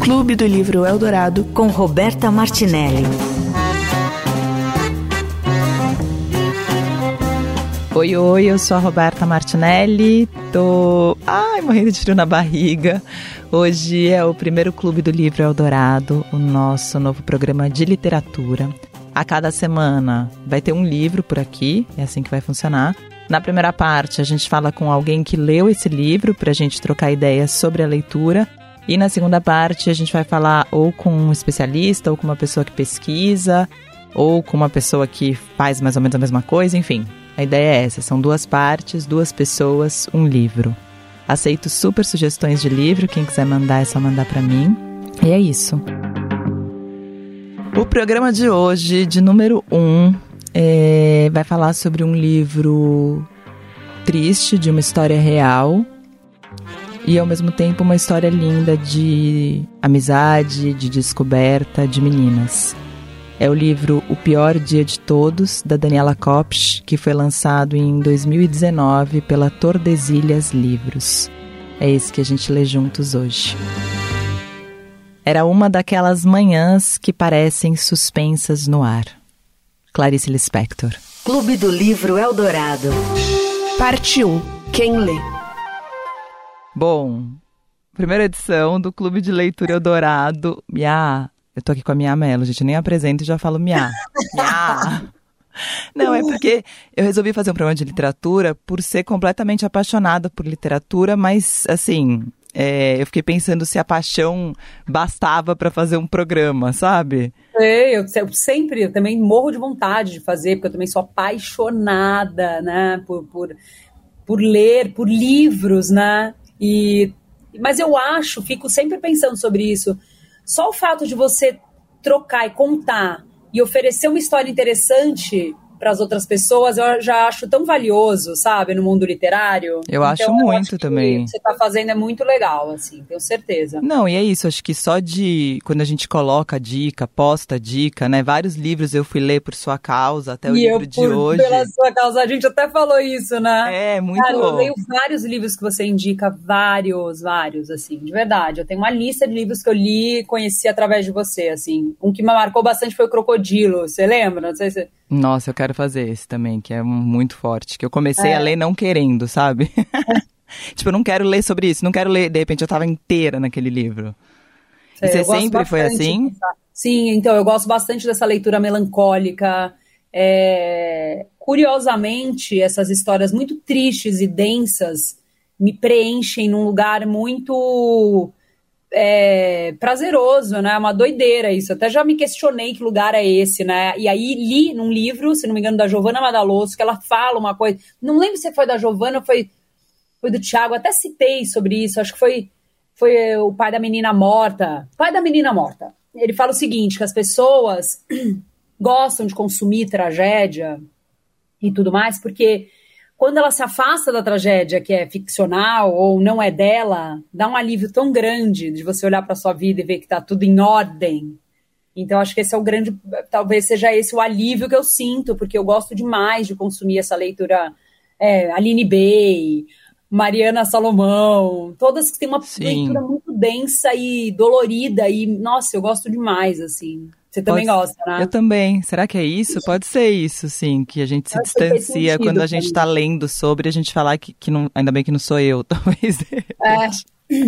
Clube do Livro Eldorado com Roberta Martinelli. Oi, oi, eu sou a Roberta Martinelli, tô ai, morrendo de frio na barriga. Hoje é o primeiro Clube do Livro Eldorado, o nosso novo programa de literatura. A cada semana vai ter um livro por aqui, é assim que vai funcionar. Na primeira parte, a gente fala com alguém que leu esse livro para a gente trocar ideias sobre a leitura. E na segunda parte a gente vai falar ou com um especialista, ou com uma pessoa que pesquisa, ou com uma pessoa que faz mais ou menos a mesma coisa, enfim. A ideia é essa, são duas partes, duas pessoas, um livro. Aceito super sugestões de livro, quem quiser mandar é só mandar para mim. E é isso. O programa de hoje, de número 1, um, é, vai falar sobre um livro triste, de uma história real, e ao mesmo tempo uma história linda de amizade, de descoberta de meninas. É o livro O Pior Dia de Todos, da Daniela Kopsch, que foi lançado em 2019 pela Tordesilhas Livros. É esse que a gente lê juntos hoje. Era uma daquelas manhãs que parecem suspensas no ar. Clarice Lispector. Clube do Livro Eldorado. Parte 1. Quem lê? Bom, primeira edição do Clube de Leitura Eldorado. Mia, eu tô aqui com a Mia Mello, gente, nem apresento e já falo Mia. Mia! Não, é porque eu resolvi fazer um programa de literatura por ser completamente apaixonada por literatura, mas assim, é, eu fiquei pensando se a paixão bastava para fazer um programa, sabe? Eu, eu sempre, eu também morro de vontade de fazer, porque eu também sou apaixonada, né, por, por, por ler, por livros, né? E, mas eu acho, fico sempre pensando sobre isso. Só o fato de você trocar e contar e oferecer uma história interessante para as outras pessoas, eu já acho tão valioso, sabe, no mundo literário. Eu então, acho muito acho também. O que você está fazendo é muito legal, assim, tenho certeza. Não, e é isso, acho que só de quando a gente coloca dica, posta dica, né? Vários livros eu fui ler por sua causa, até o e livro eu, de hoje. Pela sua causa, a gente até falou isso, né? É, muito Cara, bom. Eu leio vários livros que você indica, vários, vários, assim, de verdade. Eu tenho uma lista de livros que eu li e conheci através de você, assim. Um que me marcou bastante foi o Crocodilo, você lembra? Não sei se nossa, eu quero fazer esse também, que é muito forte. Que eu comecei é. a ler não querendo, sabe? tipo, eu não quero ler sobre isso, não quero ler, de repente eu tava inteira naquele livro. E você sempre foi assim? Sim, então eu gosto bastante dessa leitura melancólica. É... Curiosamente, essas histórias muito tristes e densas me preenchem num lugar muito é, prazeroso, né? Uma doideira isso. Até já me questionei que lugar é esse, né? E aí li num livro, se não me engano, da Giovanna Madaloso, que ela fala uma coisa. Não lembro se foi da Giovanna ou foi, foi do Tiago, até citei sobre isso. Acho que foi, foi o pai da menina morta. Pai da menina morta. Ele fala o seguinte: que as pessoas gostam de consumir tragédia e tudo mais, porque quando ela se afasta da tragédia que é ficcional ou não é dela, dá um alívio tão grande de você olhar para sua vida e ver que está tudo em ordem. Então acho que esse é o grande, talvez seja esse o alívio que eu sinto, porque eu gosto demais de consumir essa leitura é, Aline Bey, Mariana Salomão, todas que têm uma Sim. leitura muito densa e dolorida e nossa, eu gosto demais assim. Você também Pode, gosta, né? Eu também. Será que é isso? Pode ser isso, sim, que a gente se distancia quando a gente está lendo sobre, a gente falar que, que não, ainda bem que não sou eu, talvez. É,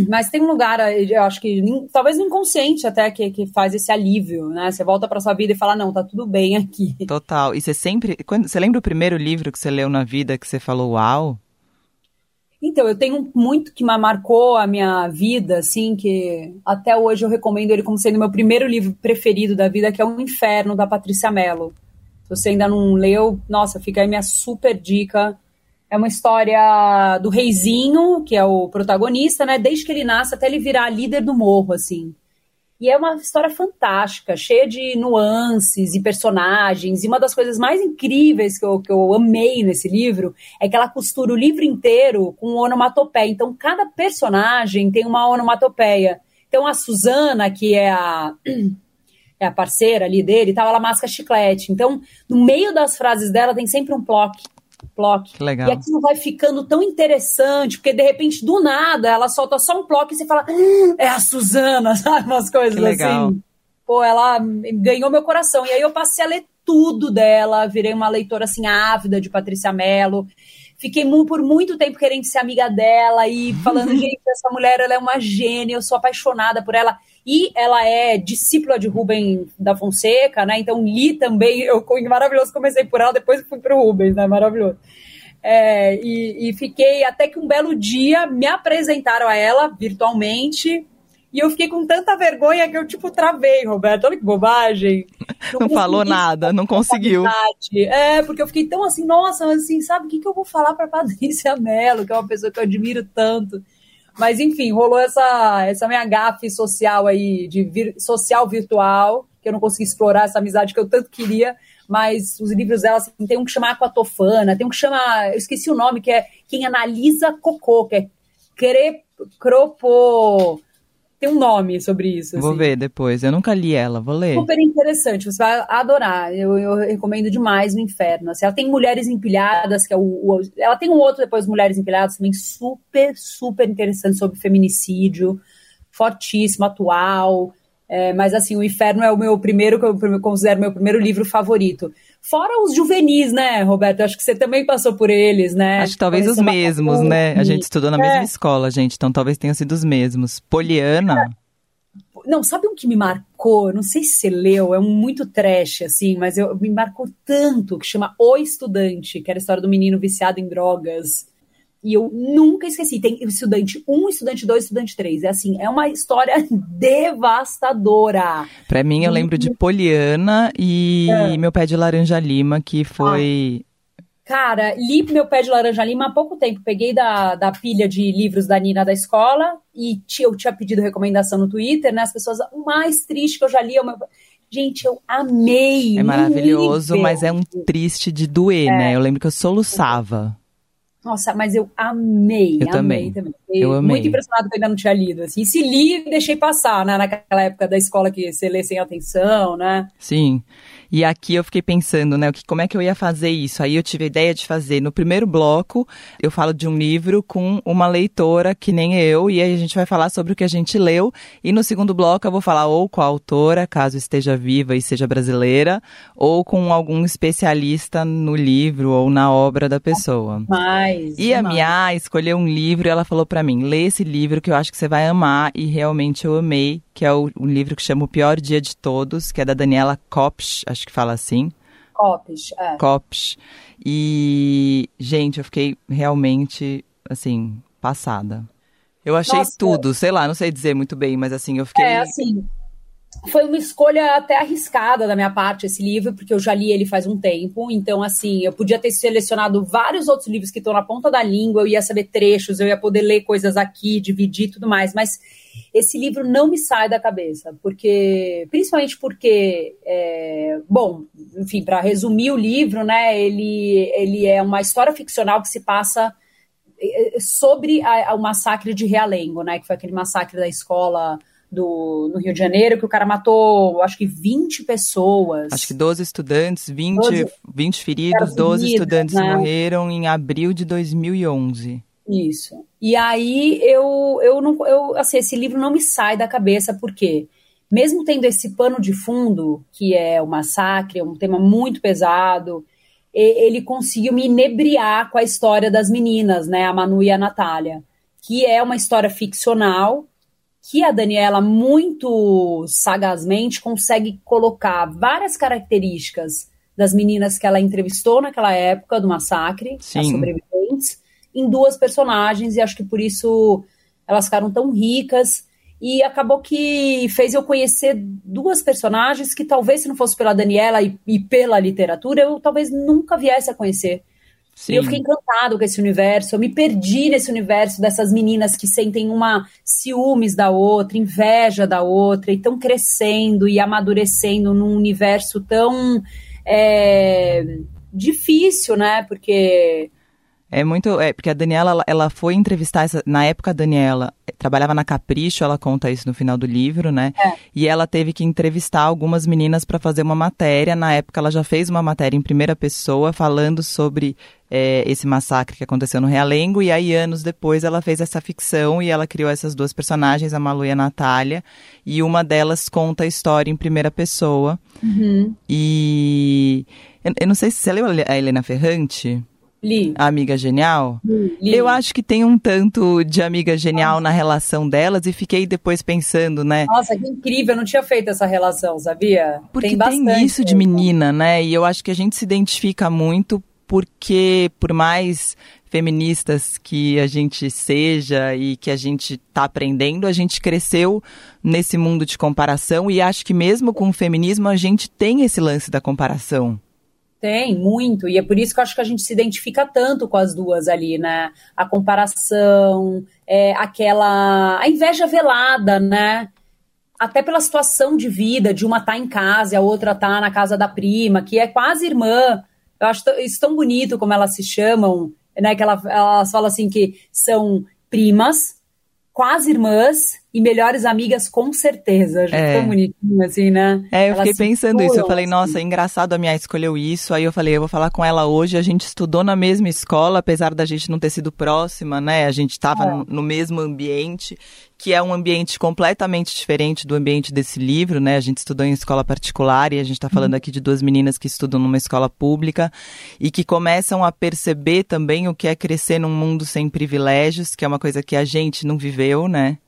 mas tem um lugar, eu acho que talvez no inconsciente até que, que faz esse alívio, né? Você volta para sua vida e fala, não, tá tudo bem aqui. Total. E você sempre, quando, você lembra o primeiro livro que você leu na vida que você falou, uau? Então, eu tenho muito que marcou a minha vida, assim, que até hoje eu recomendo ele como sendo meu primeiro livro preferido da vida, que é O Inferno, da Patrícia Mello. Se você ainda não leu, nossa, fica aí minha super dica. É uma história do reizinho, que é o protagonista, né? Desde que ele nasce até ele virar líder do morro, assim. E é uma história fantástica, cheia de nuances e personagens. E uma das coisas mais incríveis que eu, que eu amei nesse livro é que ela costura o livro inteiro com onomatopeia. Então, cada personagem tem uma onomatopeia. Então, a Suzana, que é a, é a parceira ali dele, tal, ela masca chiclete. Então, no meio das frases dela tem sempre um ploc. Plock. Que legal. E aquilo vai ficando tão interessante, porque de repente, do nada, ela solta só um Plock e você fala, "Ah, é a Suzana, sabe? Umas coisas assim. Pô, ela ganhou meu coração. E aí eu passei a ler tudo dela, virei uma leitora assim ávida de Patrícia Mello. Fiquei por muito tempo querendo ser amiga dela e falando, gente, essa mulher ela é uma gênia, eu sou apaixonada por ela. E ela é discípula de Rubem da Fonseca, né? Então li também, eu maravilhoso, comecei por ela, depois fui pro Rubens, né? Maravilhoso. É, e, e fiquei até que um belo dia me apresentaram a ela virtualmente. E eu fiquei com tanta vergonha que eu, tipo, travei, Roberto. Olha que bobagem. Não falou consegui nada, não conseguiu. É, porque eu fiquei tão assim, nossa, mas assim, sabe o que, que eu vou falar pra Patrícia Mello, que é uma pessoa que eu admiro tanto. Mas enfim, rolou essa, essa minha gafe social aí, de vir- social virtual, que eu não consegui explorar essa amizade que eu tanto queria. Mas os livros dela, assim, tem um que chama Aquatofana, tem um que chama, eu esqueci o nome, que é Quem Analisa Cocô, que é cre, cropo... Tem um nome sobre isso. Vou assim. ver depois. Eu nunca li ela, vou ler. Super interessante, você vai adorar. Eu, eu recomendo demais no Inferno. Assim, ela tem Mulheres Empilhadas, que é o, o- Ela tem um outro depois, Mulheres Empilhadas, também super, super interessante sobre feminicídio, fortíssimo, atual. É, mas assim, o Inferno é o meu primeiro, que eu considero meu primeiro livro favorito. Fora os juvenis, né, Roberto? Acho que você também passou por eles, né? Acho que talvez os mesmos, né? A gente estudou na É. mesma escola, gente, então talvez tenham sido os mesmos. Poliana, Não, sabe um que me marcou? Não sei se você leu, é um muito trash, assim, mas eu, me marcou tanto, que chama O Estudante, que era a história do menino viciado em drogas. E eu nunca esqueci. Tem estudante 1, estudante 2, estudante 3. É assim, é uma história devastadora. pra mim eu lembro de Poliana e Meu Pé de Laranja Lima, que foi. Cara, li meu pé de laranja lima há pouco tempo. Peguei da, da pilha de livros da Nina da escola e eu tinha pedido recomendação no Twitter, né? As pessoas, o mais triste que eu já li é o meu. Gente, eu amei. É maravilhoso, mas é um triste de doer, né? Eu lembro que eu soluçava. Nossa, mas eu amei. Eu amei também. Eu Fiquei amei. Muito impressionado que eu ainda não tinha lido. Assim. E se li, deixei passar, né? Naquela época da escola que você lê sem atenção, né? Sim. E aqui eu fiquei pensando, né, como é que eu ia fazer isso? Aí eu tive a ideia de fazer no primeiro bloco, eu falo de um livro com uma leitora que nem eu, e aí a gente vai falar sobre o que a gente leu. E no segundo bloco eu vou falar ou com a autora, caso esteja viva e seja brasileira, ou com algum especialista no livro ou na obra da pessoa. Mas. E a. Mia escolheu um livro e ela falou pra mim: lê esse livro que eu acho que você vai amar. E realmente eu amei, que é o, um livro que chama O Pior Dia de Todos, que é da Daniela Kopsch, acho que fala assim. Copes, é. Kopsch. E, gente, eu fiquei realmente, assim, passada. Eu achei Nossa. tudo, sei lá, não sei dizer muito bem, mas assim, eu fiquei. É, assim, foi uma escolha até arriscada da minha parte esse livro, porque eu já li ele faz um tempo. Então, assim, eu podia ter selecionado vários outros livros que estão na ponta da língua, eu ia saber trechos, eu ia poder ler coisas aqui, dividir tudo mais. Mas esse livro não me sai da cabeça, porque principalmente porque, é, bom, enfim, para resumir o livro, né, ele, ele é uma história ficcional que se passa eh, sobre a- o massacre de Realengo, né, que foi aquele massacre da escola do, no Rio de Janeiro, que o cara matou, acho que 20 pessoas. Acho que 12 estudantes, 20, 12 20 feridos, ficaram 12 feridos, estudantes né? morreram em abril de 2011. Isso. E aí eu, eu não, eu, assim, esse livro não me sai da cabeça, porque mesmo tendo esse pano de fundo, que é o massacre, é um tema muito pesado, ele conseguiu me inebriar com a história das meninas, né, a Manu e a Natália, que é uma história ficcional, que a Daniela muito sagazmente consegue colocar várias características das meninas que ela entrevistou naquela época do massacre, Sim. as sobreviventes, em duas personagens, e acho que por isso elas ficaram tão ricas. E acabou que fez eu conhecer duas personagens que talvez se não fosse pela Daniela e, e pela literatura, eu talvez nunca viesse a conhecer. Sim. E eu fiquei encantado com esse universo. Eu me perdi nesse universo dessas meninas que sentem uma ciúmes da outra, inveja da outra, e estão crescendo e amadurecendo num universo tão é, difícil, né? Porque É muito. É, porque a Daniela, ela, ela foi entrevistar. Essa, na época, a Daniela trabalhava na Capricho, ela conta isso no final do livro, né? É. E ela teve que entrevistar algumas meninas para fazer uma matéria. Na época, ela já fez uma matéria em primeira pessoa, falando sobre é, esse massacre que aconteceu no Realengo. E aí, anos depois, ela fez essa ficção e ela criou essas duas personagens, a Malu e a Natália. E uma delas conta a história em primeira pessoa. Uhum. E. Eu, eu não sei se você leu a Helena Ferrante. Li. A amiga genial? Li. Eu acho que tem um tanto de amiga genial na relação delas e fiquei depois pensando, né? Nossa, que incrível, eu não tinha feito essa relação, sabia? Porque tem, tem, isso de menina, né? E eu acho que a gente se identifica muito porque, por mais feministas que a gente seja e que a gente está aprendendo, a gente cresceu nesse mundo de comparação e acho que mesmo com o feminismo a gente tem esse lance da comparação. Tem, muito. E é por isso que eu acho que a gente se identifica tanto com as duas ali, né? A comparação, é, aquela. a inveja velada, né? Até pela situação de vida, de uma tá em casa e a outra tá na casa da prima, que é quase irmã. Eu acho isso tão bonito como elas se chamam, né? Que ela, elas falam assim que são primas, quase irmãs e melhores amigas com certeza. Acho É. bonitinho, assim, né? É, eu Elas fiquei pensando isso. Eu falei, nossa, é engraçado a minha escolheu isso. Aí eu falei, eu vou falar com ela hoje. A gente estudou na mesma escola, apesar da gente não ter sido próxima, né? A gente estava É. no, no mesmo ambiente, que é um ambiente completamente diferente do ambiente desse livro, né? A gente estudou em escola particular e a gente está falando aqui de duas meninas que estudam numa escola pública e que começam a perceber também o que é crescer num mundo sem privilégios, que é uma coisa que a gente não viveu, né?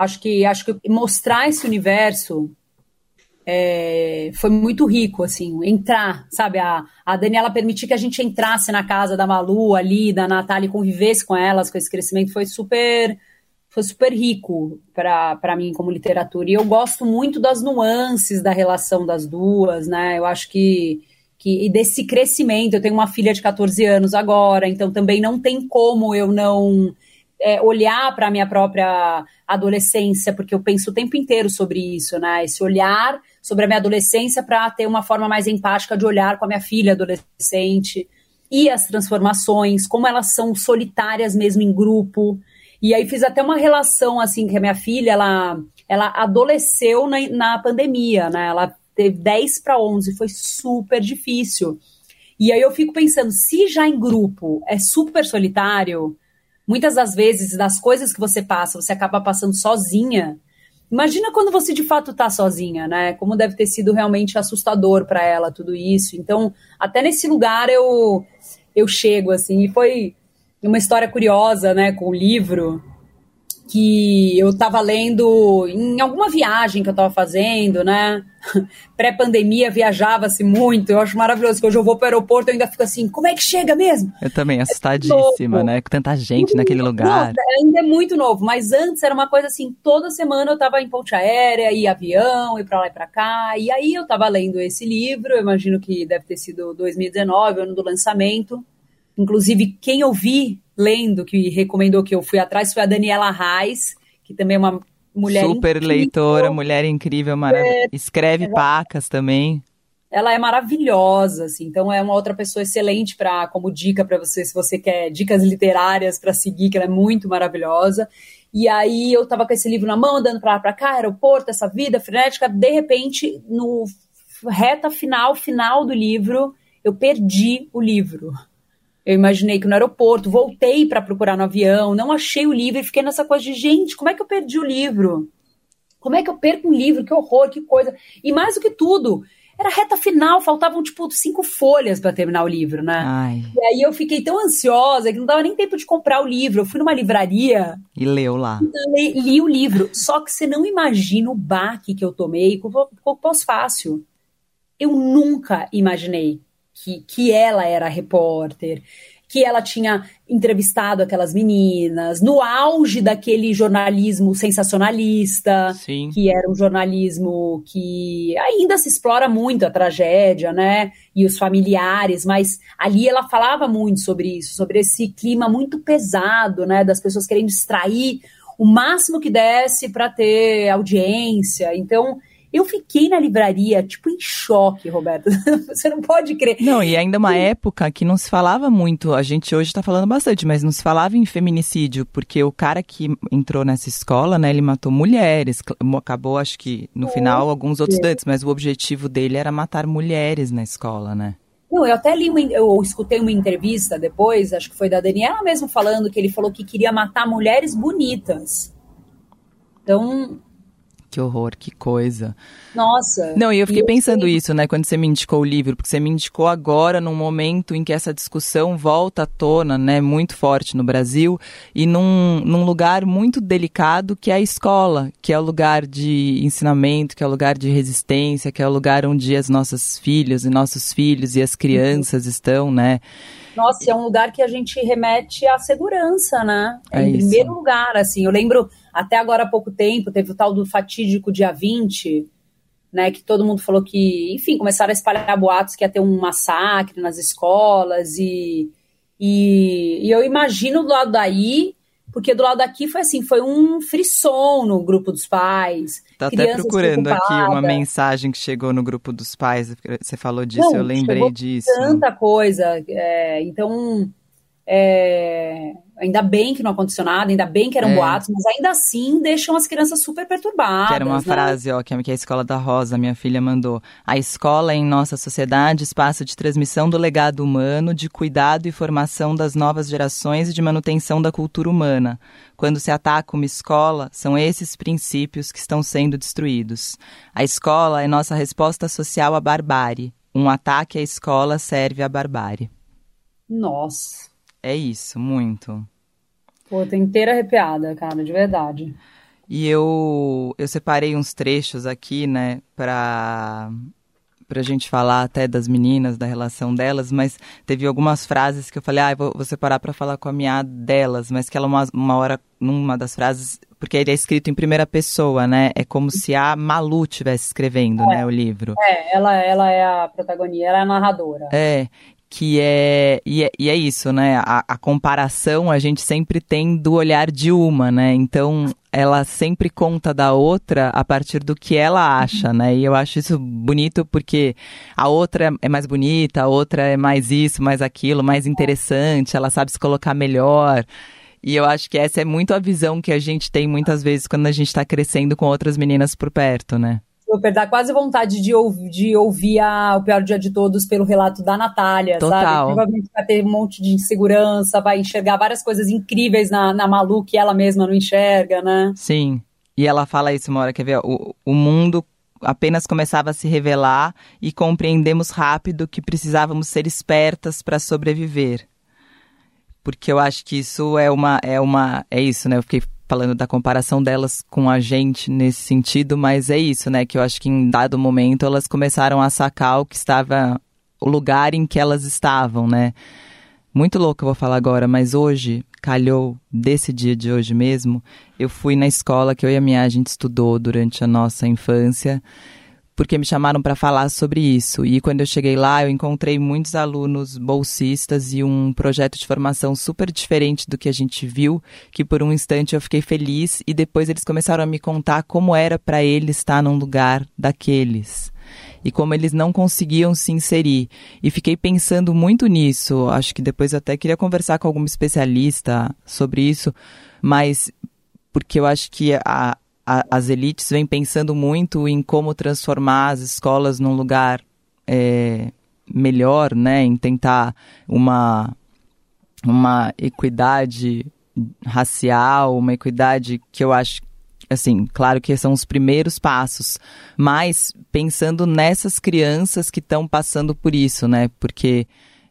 Acho que acho que mostrar esse universo é, foi muito rico, assim, entrar, sabe? A, a Daniela permitir que a gente entrasse na casa da Malu ali, da Natália, e convivesse com elas, com esse crescimento, foi super foi super rico para mim como literatura. E eu gosto muito das nuances da relação das duas, né? Eu acho que, que e desse crescimento. Eu tenho uma filha de 14 anos agora, então também não tem como eu não é, olhar para a minha própria adolescência, porque eu penso o tempo inteiro sobre isso, né? Esse olhar sobre a minha adolescência para ter uma forma mais empática de olhar com a minha filha adolescente e as transformações, como elas são solitárias mesmo em grupo. E aí fiz até uma relação assim que a minha filha, ela ela adoleceu na, na pandemia, né? Ela teve 10 para 11, foi super difícil. E aí eu fico pensando, se já em grupo é super solitário, muitas das vezes das coisas que você passa, você acaba passando sozinha. Imagina quando você de fato tá sozinha, né? Como deve ter sido realmente assustador para ela tudo isso. Então, até nesse lugar eu eu chego assim, e foi uma história curiosa, né, com o livro que eu estava lendo em alguma viagem que eu estava fazendo, né? Pré-pandemia viajava-se muito, eu acho maravilhoso que hoje eu vou para o aeroporto e ainda fico assim, como é que chega mesmo? Eu também, assustadíssima, novo. né? Com tanta gente naquele lugar. Nossa, ainda é muito novo, mas antes era uma coisa assim, toda semana eu estava em ponte aérea, ia avião, ia para lá e para cá, e aí eu estava lendo esse livro, eu imagino que deve ter sido 2019, ano do lançamento. Inclusive, quem eu vi lendo, que recomendou que eu fui atrás, foi a Daniela Reis, que também é uma mulher Super incrível. leitora, mulher incrível, maravilhosa. Escreve pacas também. Ela é maravilhosa, assim, então é uma outra pessoa excelente para como dica para você, se você quer dicas literárias para seguir, que ela é muito maravilhosa. E aí eu tava com esse livro na mão, andando para lá para cá, aeroporto, essa vida frenética, de repente, no reta final, final do livro, eu perdi o livro. Eu imaginei que no aeroporto, voltei para procurar no avião, não achei o livro e fiquei nessa coisa de, gente, como é que eu perdi o livro? Como é que eu perco um livro? Que horror, que coisa. E mais do que tudo, era reta final, faltavam tipo cinco folhas para terminar o livro, né? Ai, E aí eu fiquei tão ansiosa que não dava nem tempo de comprar o livro. Eu fui numa livraria, e leu lá. li, li o livro. Só que você não imagina o baque que eu tomei com o pós-fácil. Eu nunca imaginei que, que ela era repórter, que ela tinha entrevistado aquelas meninas, no auge daquele jornalismo sensacionalista, Sim. que era um jornalismo que ainda se explora muito a tragédia, né? E os familiares, mas ali ela falava muito sobre isso, sobre esse clima muito pesado, né? Das pessoas querendo extrair o máximo que desse para ter audiência. Então, Eu fiquei na livraria, tipo, em choque, Roberto. Você não pode crer. Não, e ainda uma época que não se falava muito, a gente hoje está falando bastante, mas não se falava em feminicídio, porque o cara que entrou nessa escola, né, ele matou mulheres, acabou, acho que no é. final, alguns outros estudantes, mas o objetivo dele era matar mulheres na escola, né? Não, eu até li, uma, eu escutei uma entrevista depois, acho que foi da Daniela mesmo falando que ele falou que queria matar mulheres bonitas. Então, que horror, que coisa. Nossa. Não, e eu fiquei pensando isso, né, quando você me indicou o livro, porque você me indicou agora num momento em que essa discussão volta à tona, né, muito forte no Brasil, e num, num lugar muito delicado que é a escola, que é o lugar de ensinamento, que é o lugar de resistência, que é o lugar onde as nossas filhas e nossos filhos e as crianças uhum. estão, né. Nossa, é um lugar que a gente remete à segurança, né? É em isso. primeiro lugar, assim. Eu lembro até agora há pouco tempo, teve o tal do fatídico dia 20, né, que todo mundo falou que, enfim, começaram a espalhar boatos que ia ter um massacre nas escolas e, e, e eu imagino do lado daí, porque do lado daqui foi assim, foi um frisson no grupo dos pais. Tá até procurando aqui uma mensagem que chegou no grupo dos pais, você falou disso, Não, eu lembrei disso. Tanta coisa, é, então é, ainda bem que não aconteceu nada, ainda bem que eram é. boatos, mas ainda assim deixam as crianças super perturbadas. Que era uma né? frase, ó, que a escola da Rosa, minha filha, mandou. A escola é em nossa sociedade espaço de transmissão do legado humano, de cuidado e formação das novas gerações e de manutenção da cultura humana. Quando se ataca uma escola, são esses princípios que estão sendo destruídos. A escola é nossa resposta social à barbárie. Um ataque à escola serve à barbárie. Nossa. É isso, muito. Pô, tô inteira arrepiada, cara, de verdade. E eu, eu separei uns trechos aqui, né, pra, pra gente falar até das meninas, da relação delas, mas teve algumas frases que eu falei, ah, vou, vou separar para falar com a minha delas, mas que ela uma, uma hora, numa das frases, porque ele é escrito em primeira pessoa, né, é como se a Malu estivesse escrevendo, é, né, o livro. É, ela, ela é a protagonista, ela é a narradora. É, que é e, é. e é isso, né? A, a, comparação a gente sempre tem do olhar de uma, né? Então ela sempre conta da outra a partir do que ela acha, né? E eu acho isso bonito porque a outra é mais bonita, a outra é mais isso, mais aquilo, mais interessante, ela sabe se colocar melhor. E eu acho que essa é muito a visão que a gente tem muitas vezes quando a gente está crescendo com outras meninas por perto, né? Super, dá quase vontade de, ouvir, de ouvir a, o pior dia de todos pelo relato da Natália, Total. sabe? Provavelmente vai ter um monte de insegurança, vai enxergar várias coisas incríveis na, na Malu que ela mesma não enxerga, né? Sim. E ela fala isso uma hora, quer ver? O, o mundo apenas começava a se revelar e compreendemos rápido que precisávamos ser espertas para sobreviver. Porque eu acho que isso é uma é uma é isso, né? Eu fiquei falando da comparação delas com a gente nesse sentido, mas é isso, né? Que eu acho que em dado momento elas começaram a sacar o que estava. o lugar em que elas estavam, né? Muito louco eu vou falar agora, mas hoje, calhou desse dia de hoje mesmo, eu fui na escola que eu e a minha a gente estudou durante a nossa infância porque me chamaram para falar sobre isso. E quando eu cheguei lá, eu encontrei muitos alunos bolsistas e um projeto de formação super diferente do que a gente viu, que por um instante eu fiquei feliz e depois eles começaram a me contar como era para eles estar num lugar daqueles e como eles não conseguiam se inserir. E fiquei pensando muito nisso. Acho que depois até queria conversar com algum especialista sobre isso, mas porque eu acho que a, a, as elites vêm pensando muito em como transformar as escolas num lugar é, melhor, né? Em tentar uma, uma equidade racial, uma equidade que eu acho assim, claro que são os primeiros passos, mas pensando nessas crianças que estão passando por isso, né? Porque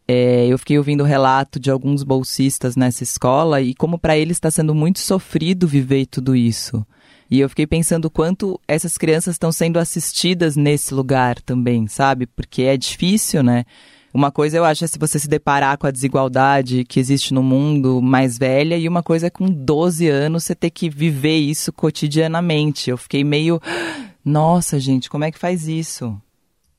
é, eu fiquei ouvindo o relato de alguns bolsistas nessa escola e como para eles está sendo muito sofrido viver tudo isso. E eu fiquei pensando quanto essas crianças estão sendo assistidas nesse lugar também, sabe? Porque é difícil, né? Uma coisa eu acho é se você se deparar com a desigualdade que existe no mundo mais velha, e uma coisa é com 12 anos você ter que viver isso cotidianamente. Eu fiquei meio. Nossa, gente, como é que faz isso?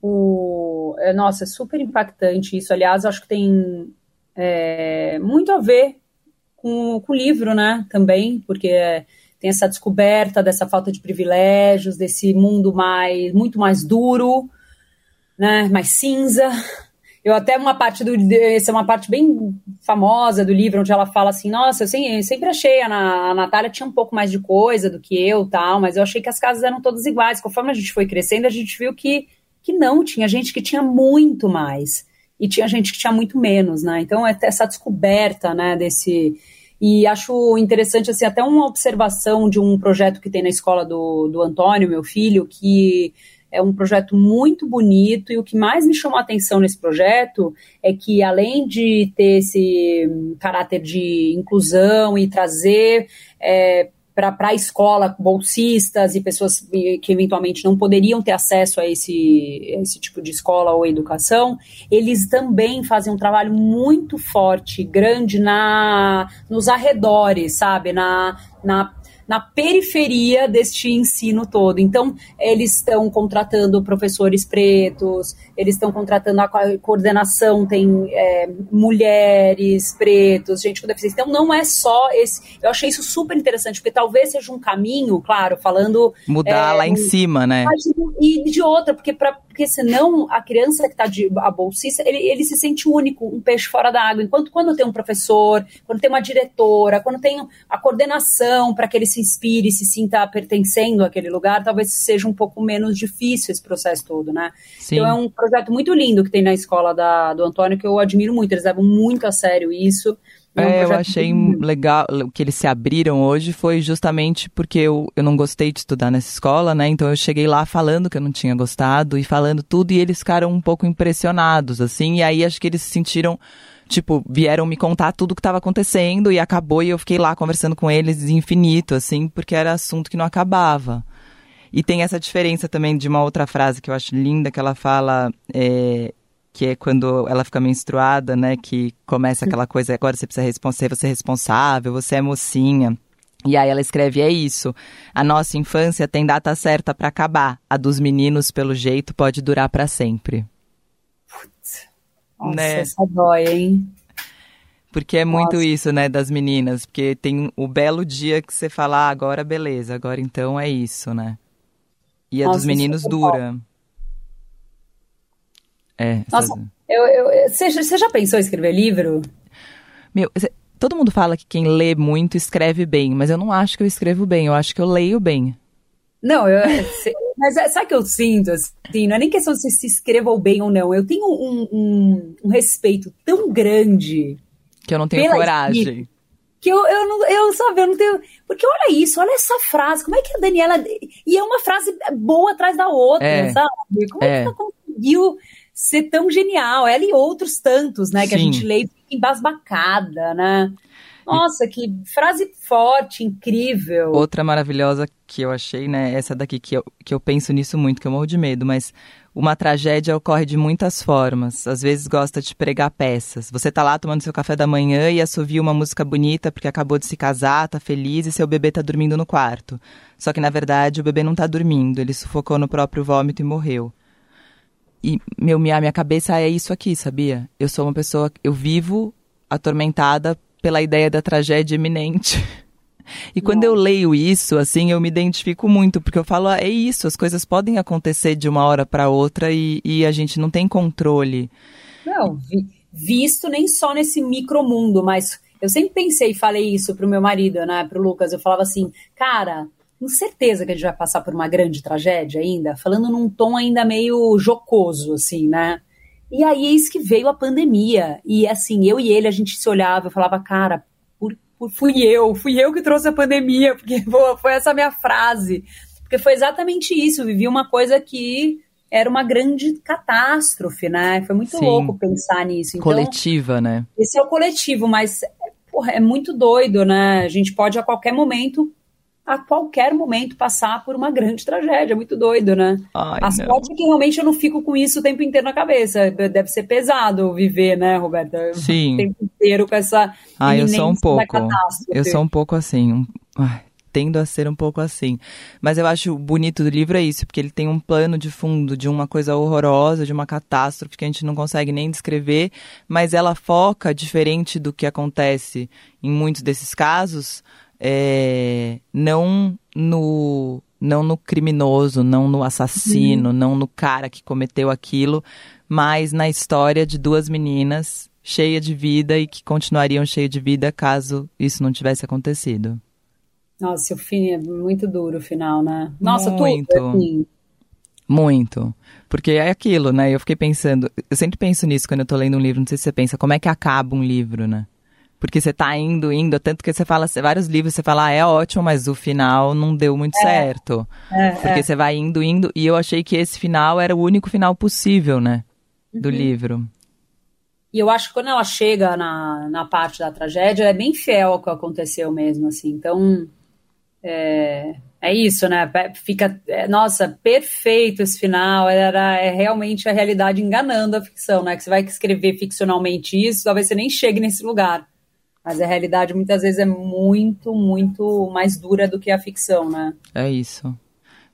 O... É, nossa, é super impactante isso. Aliás, acho que tem é, muito a ver com, com o livro, né? Também, porque tem essa descoberta dessa falta de privilégios, desse mundo mais muito mais duro, né, mais cinza. Eu até uma parte do essa é uma parte bem famosa do livro onde ela fala assim, nossa, eu sempre, achei a, a Natália tinha um pouco mais de coisa do que eu, tal, mas eu achei que as casas eram todas iguais. Conforme a gente foi crescendo, a gente viu que que não, tinha gente que tinha muito mais e tinha gente que tinha muito menos, né? Então é essa descoberta, né, desse e acho interessante, assim, até uma observação de um projeto que tem na escola do, do Antônio, meu filho, que é um projeto muito bonito e o que mais me chamou a atenção nesse projeto é que além de ter esse caráter de inclusão e trazer é, para a escola bolsistas e pessoas que eventualmente não poderiam ter acesso a esse, esse tipo de escola ou educação, eles também fazem um trabalho muito forte, grande na nos arredores, sabe? Na, na na periferia deste ensino todo. Então, eles estão contratando professores pretos, eles estão contratando a coordenação, tem é, mulheres, pretos, gente com deficiência. Então, não é só esse. Eu achei isso super interessante, porque talvez seja um caminho, claro, falando. Mudar é, lá em cima, né? E de outra, porque para porque senão a criança que está de a bolsista, ele, ele se sente único, um peixe fora da água. Enquanto quando tem um professor, quando tem uma diretora, quando tem a coordenação para que ele se inspire, se sinta pertencendo àquele lugar, talvez seja um pouco menos difícil esse processo todo, né? Sim. Então é um projeto muito lindo que tem na escola da, do Antônio, que eu admiro muito, eles levam muito a sério isso. É, um é, eu achei legal. Que eles se abriram hoje foi justamente porque eu, eu não gostei de estudar nessa escola, né? Então eu cheguei lá falando que eu não tinha gostado e falando tudo, e eles ficaram um pouco impressionados, assim. E aí acho que eles se sentiram. Tipo, vieram me contar tudo o que estava acontecendo e acabou, e eu fiquei lá conversando com eles infinito, assim, porque era assunto que não acabava. E tem essa diferença também de uma outra frase que eu acho linda, que ela fala. É, que é quando ela fica menstruada, né? Que começa aquela coisa, agora você precisa responder, você é responsável, você é mocinha. E aí ela escreve: é isso. A nossa infância tem data certa para acabar. A dos meninos, pelo jeito, pode durar para sempre. Nossa, né? essa dói, hein? Porque é muito nossa. isso, né, das meninas. Porque tem o belo dia que você fala, ah, agora beleza, agora então é isso, né? E a nossa, dos meninos dura. É. Nossa, eu, eu, você, você já pensou em escrever livro? Meu, todo mundo fala que quem lê muito escreve bem, mas eu não acho que eu escrevo bem, eu acho que eu leio bem. Não, eu, mas é, sabe o que eu sinto? Assim, não é nem questão de se escreva bem ou não. Eu tenho um, um, um respeito tão grande. Que eu não tenho coragem. Que eu, eu não, eu, sabe, eu não tenho. Porque olha isso, olha essa frase. Como é que a Daniela. E é uma frase boa atrás da outra, é, sabe? Como é, é que ela conseguiu ser tão genial. Ela e outros tantos, né? Que Sim. a gente lê embasbacada, né? Nossa, que frase forte, incrível. Outra maravilhosa que eu achei, né? Essa daqui que eu, que eu penso nisso muito, que eu morro de medo, mas uma tragédia ocorre de muitas formas. Às vezes gosta de pregar peças. Você tá lá tomando seu café da manhã e assovia uma música bonita porque acabou de se casar, tá feliz e seu bebê tá dormindo no quarto. Só que na verdade o bebê não tá dormindo, ele sufocou no próprio vômito e morreu. E meu, minha, minha cabeça é isso aqui, sabia? Eu sou uma pessoa, eu vivo atormentada pela ideia da tragédia iminente. E quando eu leio isso, assim, eu me identifico muito, porque eu falo, ah, é isso, as coisas podem acontecer de uma hora para outra e, e, a gente não tem controle. Não, vi, visto nem só nesse micromundo, mas eu sempre pensei e falei isso pro meu marido, né, pro Lucas, eu falava assim, cara, com certeza que a gente vai passar por uma grande tragédia ainda, falando num tom ainda meio jocoso, assim, né? E aí eis que veio a pandemia. E assim, eu e ele, a gente se olhava e falava, cara, por, por, fui eu, fui eu que trouxe a pandemia, porque pô, foi essa minha frase. Porque foi exatamente isso, eu vivi uma coisa que era uma grande catástrofe, né? Foi muito Sim. louco pensar nisso. Então, Coletiva, né? Esse é o coletivo, mas porra, é muito doido, né? A gente pode a qualquer momento a qualquer momento passar por uma grande tragédia. É muito doido, né? Ai, a sorte é que realmente eu não fico com isso o tempo inteiro na cabeça. Deve ser pesado viver, né, Roberta? Sim. O tempo inteiro com essa. Ah, eu sou um pouco. Eu sou um pouco assim. Um... Ai, tendo a ser um pouco assim. Mas eu acho bonito do livro é isso, porque ele tem um plano de fundo de uma coisa horrorosa, de uma catástrofe que a gente não consegue nem descrever, mas ela foca, diferente do que acontece em muitos desses casos, é, não no não no criminoso, não no assassino, uhum. não no cara que cometeu aquilo, mas na história de duas meninas cheias de vida e que continuariam cheias de vida caso isso não tivesse acontecido. Nossa, o fim é muito duro o final, né? Nossa, muito. tudo assim. Muito. Porque é aquilo, né? Eu fiquei pensando, eu sempre penso nisso quando eu tô lendo um livro, não sei se você pensa, como é que acaba um livro, né? Porque você tá indo, indo, tanto que você fala, vários livros você fala, ah, é ótimo, mas o final não deu muito é. certo. É, porque é. você vai indo, indo, e eu achei que esse final era o único final possível, né? Do uhum. livro. E eu acho que quando ela chega na, na parte da tragédia, é bem fiel ao que aconteceu mesmo, assim. Então, é, é isso, né? Fica, é, nossa, perfeito esse final. Era é realmente a realidade enganando a ficção, né? Que você vai escrever ficcionalmente isso, talvez você nem chegue nesse lugar. Mas a realidade muitas vezes é muito, muito mais dura do que a ficção, né? É isso.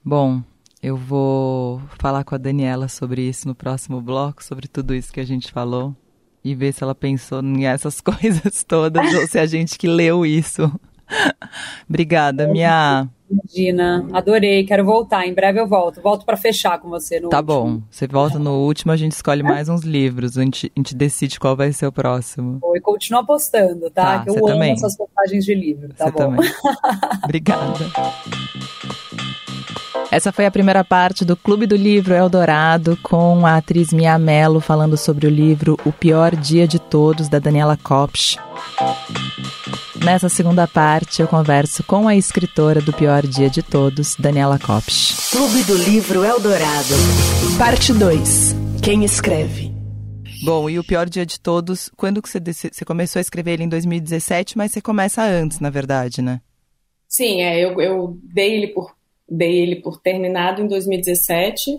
Bom, eu vou falar com a Daniela sobre isso no próximo bloco, sobre tudo isso que a gente falou. E ver se ela pensou nessas coisas todas ou se a gente que leu isso. Obrigada, minha Imagina, adorei, quero voltar. Em breve eu volto. Volto para fechar com você no Tá último. bom. Você volta no último, a gente escolhe mais uns livros. A gente, a gente decide qual vai ser o próximo. E continua apostando, tá? tá que eu amo também. essas postagens de livro, tá você bom? Também. Obrigada. Essa foi a primeira parte do Clube do Livro Eldorado com a atriz Mia Mello falando sobre o livro O Pior Dia de Todos, da Daniela Kopsch. Nessa segunda parte, eu converso com a escritora do Pior Dia de Todos, Daniela Kopsch. Clube do Livro Eldorado. Parte 2. Quem escreve? Bom, e o pior dia de todos, quando que você, você começou a escrever ele em 2017, mas você começa antes, na verdade, né? Sim, é, eu, eu dei, ele por, dei ele por terminado em 2017.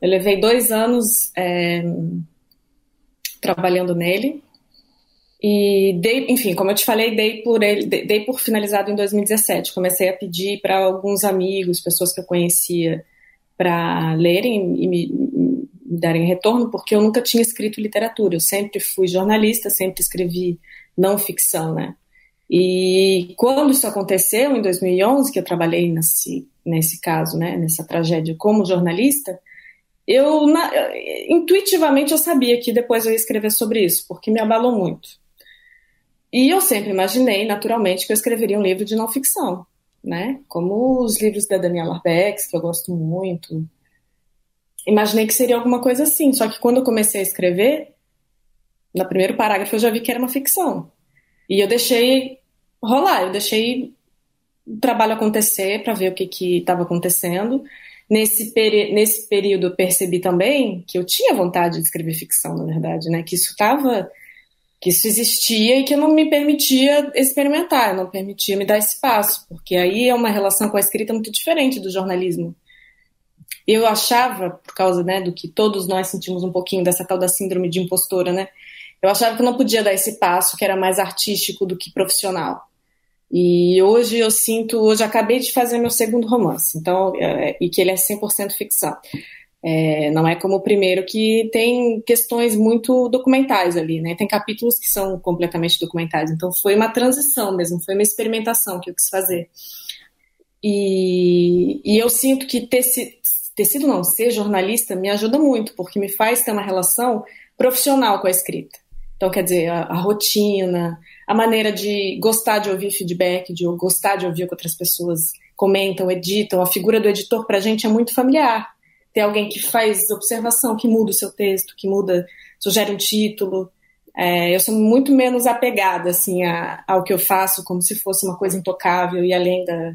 Eu levei dois anos é, trabalhando nele. E dei, enfim, como eu te falei, dei por ele, dei por finalizado em 2017. Comecei a pedir para alguns amigos, pessoas que eu conhecia, para lerem e me, me, darem retorno, porque eu nunca tinha escrito literatura. Eu sempre fui jornalista, sempre escrevi não ficção, né? E quando isso aconteceu, em 2011, que eu trabalhei nesse, nesse caso, né, nessa tragédia como jornalista, eu na, intuitivamente eu sabia que depois eu ia escrever sobre isso, porque me abalou muito. E eu sempre imaginei, naturalmente, que eu escreveria um livro de não ficção, né? Como os livros da Daniela Arbex, que eu gosto muito. Imaginei que seria alguma coisa assim, só que quando eu comecei a escrever, no primeiro parágrafo eu já vi que era uma ficção. E eu deixei rolar, eu deixei o trabalho acontecer para ver o que estava acontecendo. Nesse, nesse período eu percebi também que eu tinha vontade de escrever ficção, na verdade, né? Que isso estava que isso existia e que eu não me permitia experimentar, não permitia me dar espaço, porque aí é uma relação com a escrita muito diferente do jornalismo. Eu achava, por causa né, do que todos nós sentimos um pouquinho dessa tal da síndrome de impostora, né? Eu achava que eu não podia dar esse passo, que era mais artístico do que profissional. E hoje eu sinto, hoje acabei de fazer meu segundo romance, então, é, e que ele é 100% ficção. É, não é como o primeiro que tem questões muito documentais ali, né? Tem capítulos que são completamente documentais. Então foi uma transição mesmo, foi uma experimentação que eu quis fazer. E, e eu sinto que ter, ter sido não ser jornalista me ajuda muito, porque me faz ter uma relação profissional com a escrita. Então, quer dizer, a, a rotina, a maneira de gostar de ouvir feedback, de gostar de ouvir o que outras pessoas comentam, editam, a figura do editor para a gente é muito familiar ter alguém que faz observação, que muda o seu texto, que muda, sugere um título. É, eu sou muito menos apegada assim a, ao que eu faço, como se fosse uma coisa intocável e além da,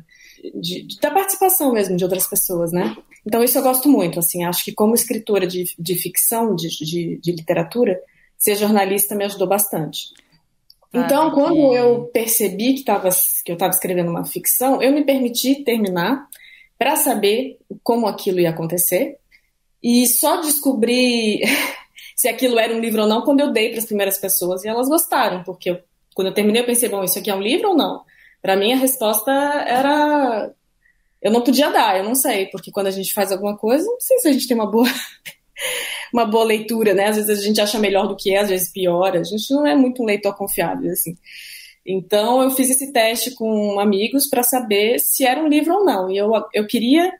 de, da participação mesmo de outras pessoas, né? Então isso eu gosto muito, assim, acho que como escritora de, de ficção, de, de, de literatura, ser jornalista me ajudou bastante. Então, ah, quando eu percebi que, tava, que eu estava escrevendo uma ficção, eu me permiti terminar para saber como aquilo ia acontecer e só descobri se aquilo era um livro ou não quando eu dei para as primeiras pessoas e elas gostaram, porque eu, quando eu terminei eu pensei, bom, isso aqui é um livro ou não? Para mim a resposta era eu não podia dar, eu não sei, porque quando a gente faz alguma coisa, não sei se a gente tem uma boa uma boa leitura, né? Às vezes a gente acha melhor do que é, às vezes pior. A gente não é muito um leitor confiável, assim. Então eu fiz esse teste com amigos para saber se era um livro ou não. E eu, eu queria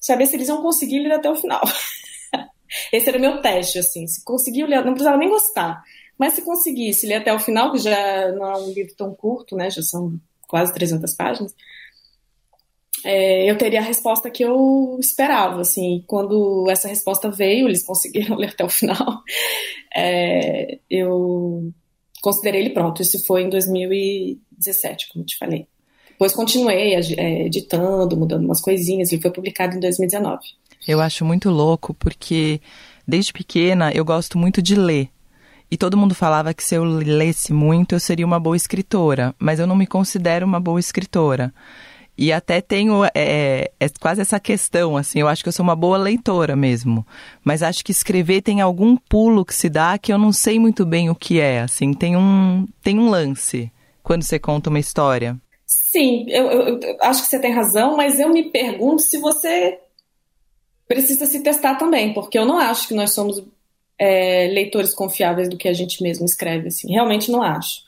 saber se eles iam conseguir ler até o final. Esse era o meu teste, assim. Se conseguiu ler, não precisava nem gostar. Mas se conseguisse ler até o final, que já não é um livro tão curto, né? Já são quase 300 páginas. É, eu teria a resposta que eu esperava, assim. Quando essa resposta veio, eles conseguiram ler até o final. É, eu considerei ele pronto. Isso foi em 2017, como te falei. Depois continuei é, editando, mudando umas coisinhas. Ele foi publicado em 2019. Eu acho muito louco porque desde pequena eu gosto muito de ler. E todo mundo falava que se eu lesse muito eu seria uma boa escritora, mas eu não me considero uma boa escritora. E até tenho é, é, é, quase essa questão, assim, eu acho que eu sou uma boa leitora mesmo. Mas acho que escrever tem algum pulo que se dá que eu não sei muito bem o que é, assim, tem um, tem um lance quando você conta uma história. Sim, eu, eu, eu acho que você tem razão, mas eu me pergunto se você precisa se testar também, porque eu não acho que nós somos é, leitores confiáveis do que a gente mesmo escreve, assim, realmente não acho.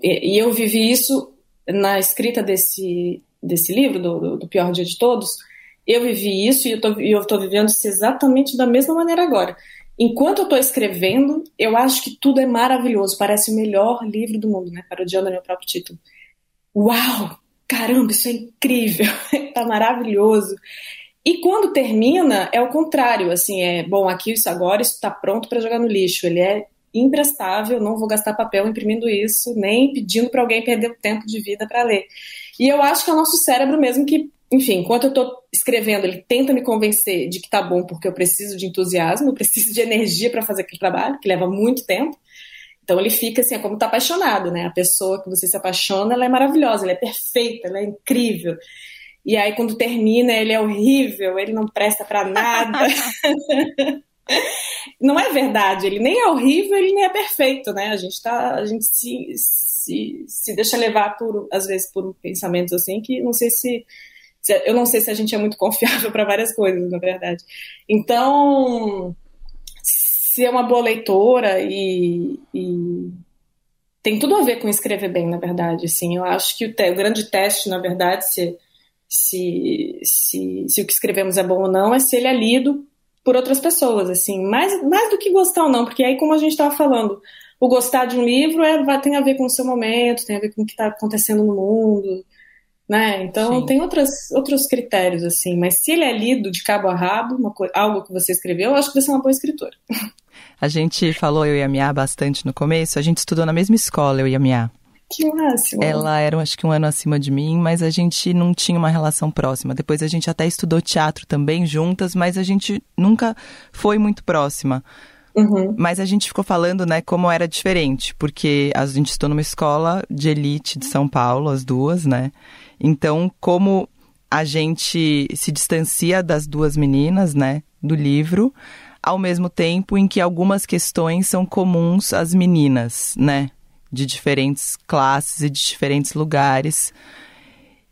E, e eu vivi isso na escrita desse, desse livro, do, do, Pior Dia de Todos, eu vivi isso e eu estou vivendo isso exatamente da mesma maneira agora. Enquanto eu estou escrevendo, eu acho que tudo é maravilhoso, parece o melhor livro do mundo, né? Parodiando meu próprio título. Uau! Caramba, isso é incrível! tá maravilhoso! E quando termina, é o contrário, assim, é, bom, aqui isso agora, isso está pronto para jogar no lixo. Ele é imprestável, não vou gastar papel imprimindo isso, nem pedindo para alguém perder o tempo de vida para ler. E eu acho que é o nosso cérebro mesmo que, enfim, enquanto eu estou escrevendo, ele tenta me convencer de que tá bom porque eu preciso de entusiasmo, eu preciso de energia para fazer aquele trabalho, que leva muito tempo. Então ele fica assim, é como tá apaixonado, né? A pessoa que você se apaixona, ela é maravilhosa, ela é perfeita, ela é incrível. E aí quando termina, ele é horrível, ele não presta para nada. não é verdade, ele nem é horrível, ele nem é perfeito, né? A gente tá, a gente se, se, se deixa levar por, às vezes, por pensamentos assim que não sei se, se eu não sei se a gente é muito confiável para várias coisas, na verdade. Então, se é uma boa leitora e, e, tem tudo a ver com escrever bem, na verdade. Assim, eu acho que o, te, o grande teste, na verdade, se, se, se, se o que escrevemos é bom ou não, é se ele é lido por outras pessoas, assim, mais, mais do que gostar ou não, porque aí, como a gente estava falando, o gostar de um livro é, vai, tem a ver com o seu momento, tem a ver com o que está acontecendo no mundo, né? Então Sim. tem outras, outros critérios, assim, mas se ele é lido de cabo a rabo, uma coisa, algo que você escreveu, eu acho que você é uma boa escritora. A gente falou, eu e a Mia, bastante no começo, a gente estudou na mesma escola, eu e a Mia. Que máximo. Ela era, acho que um ano acima de mim, mas a gente não tinha uma relação próxima. Depois a gente até estudou teatro também juntas, mas a gente nunca foi muito próxima. Uhum. Mas a gente ficou falando, né, como era diferente, porque a gente estudou numa escola de elite de São Paulo, as duas, né? Então, como a gente se distancia das duas meninas, né, do livro, ao mesmo tempo em que algumas questões são comuns às meninas, né, de diferentes classes e de diferentes lugares.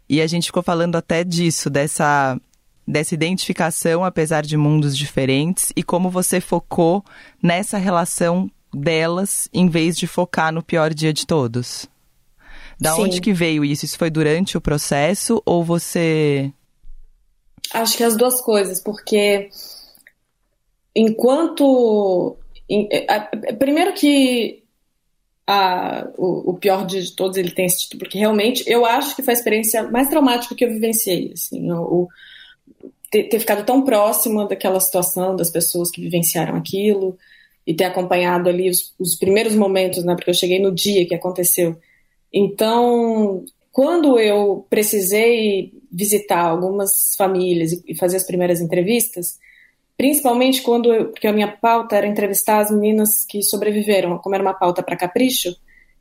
E a gente ficou falando até disso, dessa dessa identificação, apesar de mundos diferentes, e como você focou nessa relação delas em vez de focar no pior dia de todos. Da Sim. onde que veio isso? Isso foi durante o processo ou você. Acho que as duas coisas, porque enquanto. Primeiro que a, o, o, pior dia de todos ele tem esse título, porque realmente eu acho que foi a experiência mais traumática que eu vivenciei. Assim, o, ter, ter, ficado tão próxima daquela situação, das pessoas que vivenciaram aquilo, e ter acompanhado ali os, os primeiros momentos, né? Porque eu cheguei no dia que aconteceu. Então, quando eu precisei visitar algumas famílias e, fazer as primeiras entrevistas, principalmente quando eu, porque a minha pauta era entrevistar as meninas que sobreviveram, como era uma pauta para Capricho,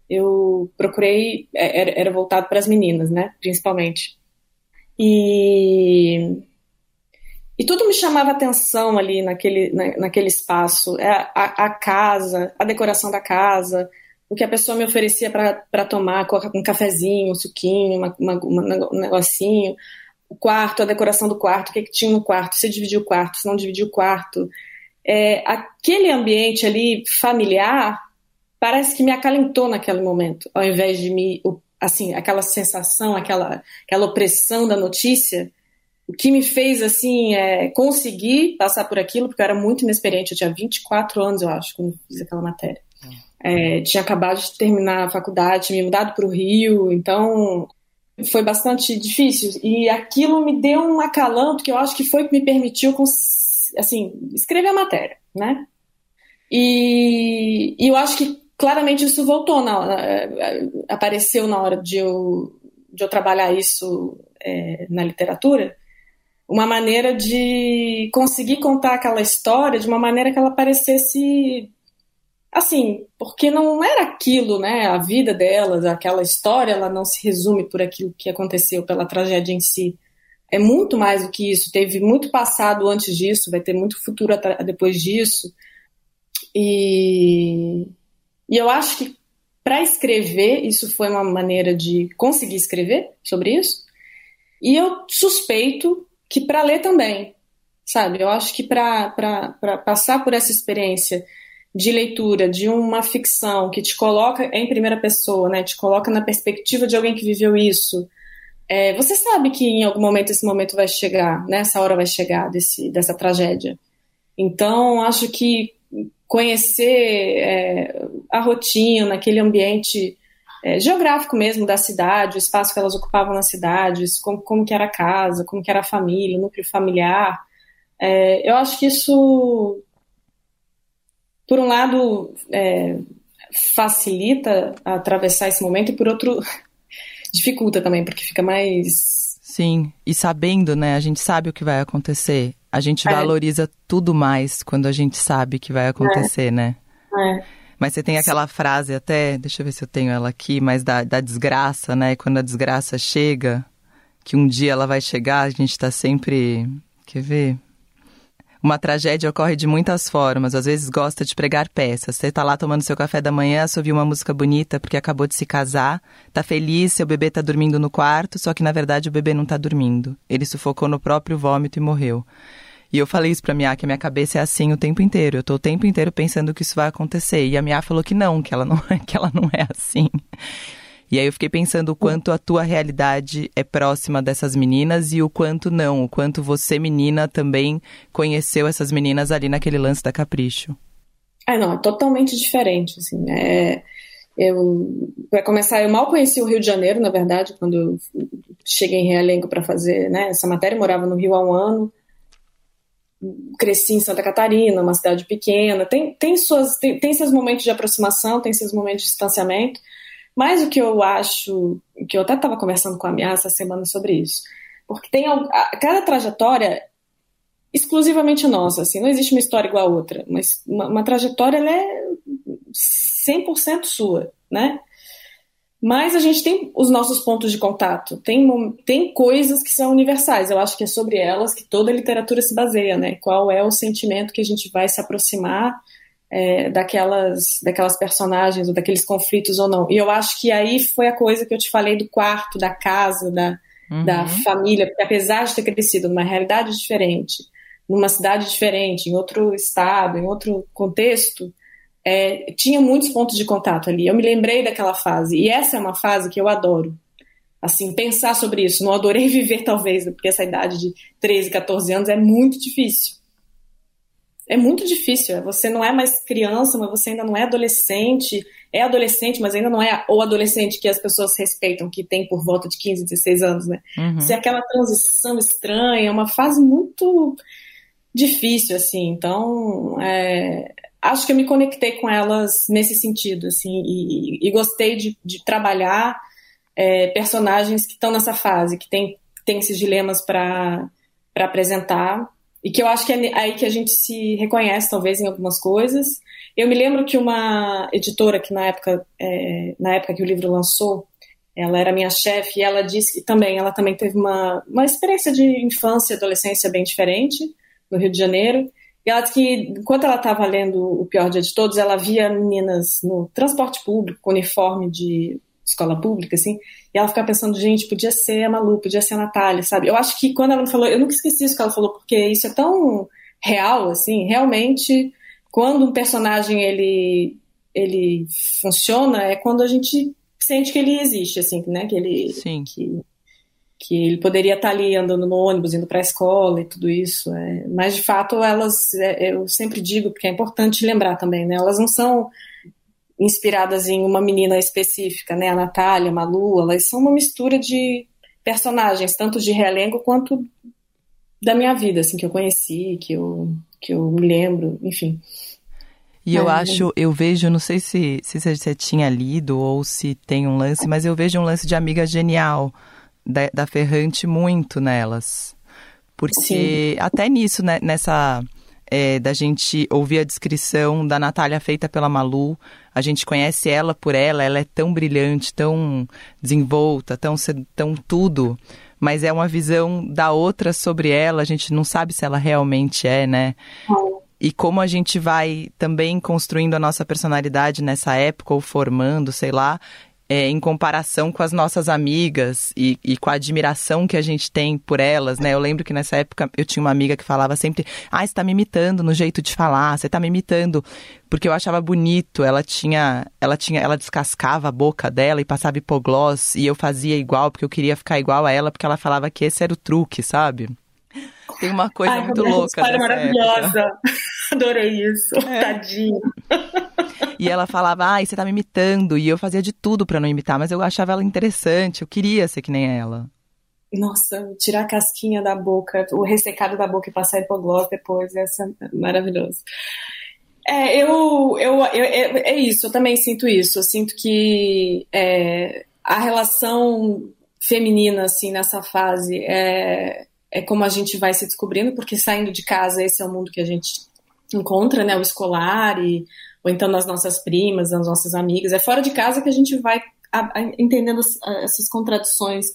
eu procurei é, era, era voltado para as meninas, né, principalmente. E e tudo me chamava atenção ali naquele, na, naquele espaço. É a, a, casa, a decoração da casa, o que a pessoa me oferecia para tomar, um cafezinho, um suquinho, uma, uma, um negocinho. O quarto, a decoração do quarto, o que, que tinha no quarto, se dividiu o quarto, se não dividiu o quarto. É, aquele ambiente ali familiar parece que me acalentou naquele momento, ao invés de me assim, aquela sensação, aquela, aquela opressão da notícia, o que me fez, assim, é conseguir passar por aquilo, porque eu era muito inexperiente, eu tinha 24 anos, eu acho, quando fiz aquela matéria. É, tinha acabado de terminar a faculdade, tinha me mudado para o Rio, então foi bastante difícil. E aquilo me deu um acalanto que eu acho que foi o que me permitiu, assim, escrever a matéria, né? E, e eu acho que claramente isso voltou, na, apareceu na hora de eu, de eu trabalhar isso é, na literatura, uma maneira de conseguir contar aquela história de uma maneira que ela parecesse assim, porque não era aquilo, né? A vida delas, aquela história, ela não se resume por aquilo que aconteceu, pela tragédia em si. É muito mais do que isso. Teve muito passado antes disso, vai ter muito futuro depois disso. E, e eu acho que para escrever, isso foi uma maneira de conseguir escrever sobre isso. E eu suspeito que para ler também, sabe? Eu acho que para passar por essa experiência de leitura de uma ficção que te coloca em primeira pessoa, né? Te coloca na perspectiva de alguém que viveu isso. É, você sabe que em algum momento esse momento vai chegar, né? Essa hora vai chegar desse, dessa tragédia. Então, acho que conhecer é, a rotina, aquele ambiente é, geográfico mesmo da cidade, o espaço que elas ocupavam nas cidades, como, como que era a casa, como que era a família, o núcleo familiar, é, eu acho que isso por um lado, é, facilita atravessar esse momento e por outro, dificulta também, porque fica mais. Sim, e sabendo, né? A gente sabe o que vai acontecer. A gente é. valoriza tudo mais quando a gente sabe que vai acontecer, é. né? É. Mas você tem aquela frase até, deixa eu ver se eu tenho ela aqui, mas da, da desgraça, né? Quando a desgraça chega, que um dia ela vai chegar, a gente tá sempre. Quer ver? Uma tragédia ocorre de muitas formas. Às vezes gosta de pregar peças. Você tá lá tomando seu café da manhã, ouviu uma música bonita porque acabou de se casar, tá feliz, seu bebê tá dormindo no quarto, só que na verdade o bebê não tá dormindo. Ele sufocou no próprio vômito e morreu. E eu falei isso pra Mia, que a minha cabeça é assim o tempo inteiro. Eu tô o tempo inteiro pensando que isso vai acontecer. E a Mia falou que não, que ela não, que ela não é assim. E aí eu fiquei pensando o quanto a tua realidade é próxima dessas meninas e o quanto não, o quanto você, menina, também conheceu essas meninas ali naquele lance da Capricho. É, não, é totalmente diferente, assim, é... Eu, para começar, eu mal conheci o Rio de Janeiro, na verdade, quando eu cheguei em Realengo para fazer né, essa matéria, morava no Rio há um ano, cresci em Santa Catarina, uma cidade pequena, tem, tem, suas, tem, tem seus momentos de aproximação, tem seus momentos de distanciamento, mas o que eu acho, que eu até estava conversando com a Mia essa semana sobre isso, porque tem cada trajetória exclusivamente nossa, assim, não existe uma história igual a outra, mas uma, uma trajetória ela é 100% sua, né? Mas a gente tem os nossos pontos de contato, tem, tem coisas que são universais, eu acho que é sobre elas que toda a literatura se baseia, né? Qual é o sentimento que a gente vai se aproximar é, daquelas, daquelas personagens ou daqueles conflitos ou não. E eu acho que aí foi a coisa que eu te falei do quarto, da casa, da, uhum. da família, porque apesar de ter crescido numa realidade diferente, numa cidade diferente, em outro estado, em outro contexto, é, tinha muitos pontos de contato ali. Eu me lembrei daquela fase, e essa é uma fase que eu adoro. Assim, pensar sobre isso. Não adorei viver, talvez, porque essa idade de 13, 14 anos é muito difícil é muito difícil. Você não é mais criança, mas você ainda não é adolescente. É adolescente, mas ainda não é o adolescente que as pessoas respeitam, que tem por volta de 15, 16 anos, né? Uhum. Você é aquela transição estranha, é uma fase muito difícil, assim. Então, é, acho que eu me conectei com elas nesse sentido, assim, e, e gostei de, de trabalhar é, personagens que estão nessa fase, que tem, tem esses dilemas para apresentar e que eu acho que é aí que a gente se reconhece, talvez, em algumas coisas. Eu me lembro que uma editora que na época, é, na época que o livro lançou, ela era minha chefe e ela disse que também, ela também teve uma, uma experiência de infância e adolescência bem diferente no Rio de Janeiro. E ela disse que, enquanto ela estava lendo O Pior Dia de Todos, ela via meninas no transporte público, com uniforme de escola pública, assim, e ela ficava pensando, gente, podia ser a Malu, podia ser a Natália, sabe? Eu acho que quando ela me falou, eu nunca esqueci isso que ela falou, porque isso é tão real, assim, realmente, quando um personagem, ele, ele funciona, é quando a gente sente que ele existe, assim, né? Que ele, Sim. Que, que ele poderia estar ali andando no ônibus, indo para a escola e tudo isso. É. Mas, de fato, elas, é, eu sempre digo, porque é importante lembrar também, né? Elas não são inspiradas em uma menina específica, né? A Natália, a Malu, elas são uma mistura de personagens, tanto de realengo quanto da minha vida, assim, que eu conheci, que eu, que eu me lembro, enfim. E eu acho, eu vejo, não sei se, se você tinha lido ou se tem um lance, mas eu vejo um lance de amiga genial da, da Ferrante muito nelas. Porque Sim. até nisso, né, nessa. É, da gente ouvir a descrição da Natália feita pela Malu, a gente conhece ela por ela, ela é tão brilhante, tão desenvolta, tão, tão tudo, mas é uma visão da outra sobre ela, a gente não sabe se ela realmente é, né? E como a gente vai também construindo a nossa personalidade nessa época, ou formando, sei lá, é, em comparação com as nossas amigas e, e, com a admiração que a gente tem por elas, né? Eu lembro que nessa época eu tinha uma amiga que falava sempre: Ah, você tá me imitando no jeito de falar, você tá me imitando. Porque eu achava bonito, ela tinha, ela tinha, ela descascava a boca dela e passava hipogloss e eu fazia igual, porque eu queria ficar igual a ela, porque ela falava que esse era o truque, sabe? Tem uma coisa Ai, muito louca. História maravilhosa. Época. Adorei isso. É. Tadinho. E ela falava, ai, você tá me imitando. E eu fazia de tudo para não imitar, mas eu achava ela interessante, eu queria ser que nem ela. Nossa, tirar a casquinha da boca, o ressecado da boca e passar hipogloss depois, essa é maravilhoso. É, eu, eu, eu, é, é isso, eu também sinto isso. Eu sinto que é, a relação feminina, assim, nessa fase é, é como a gente vai se descobrindo, porque saindo de casa, esse é o mundo que a gente encontra, né, o escolar e ou então nas nossas primas, nas nossas amigas. É fora de casa que a gente vai entendendo essas contradições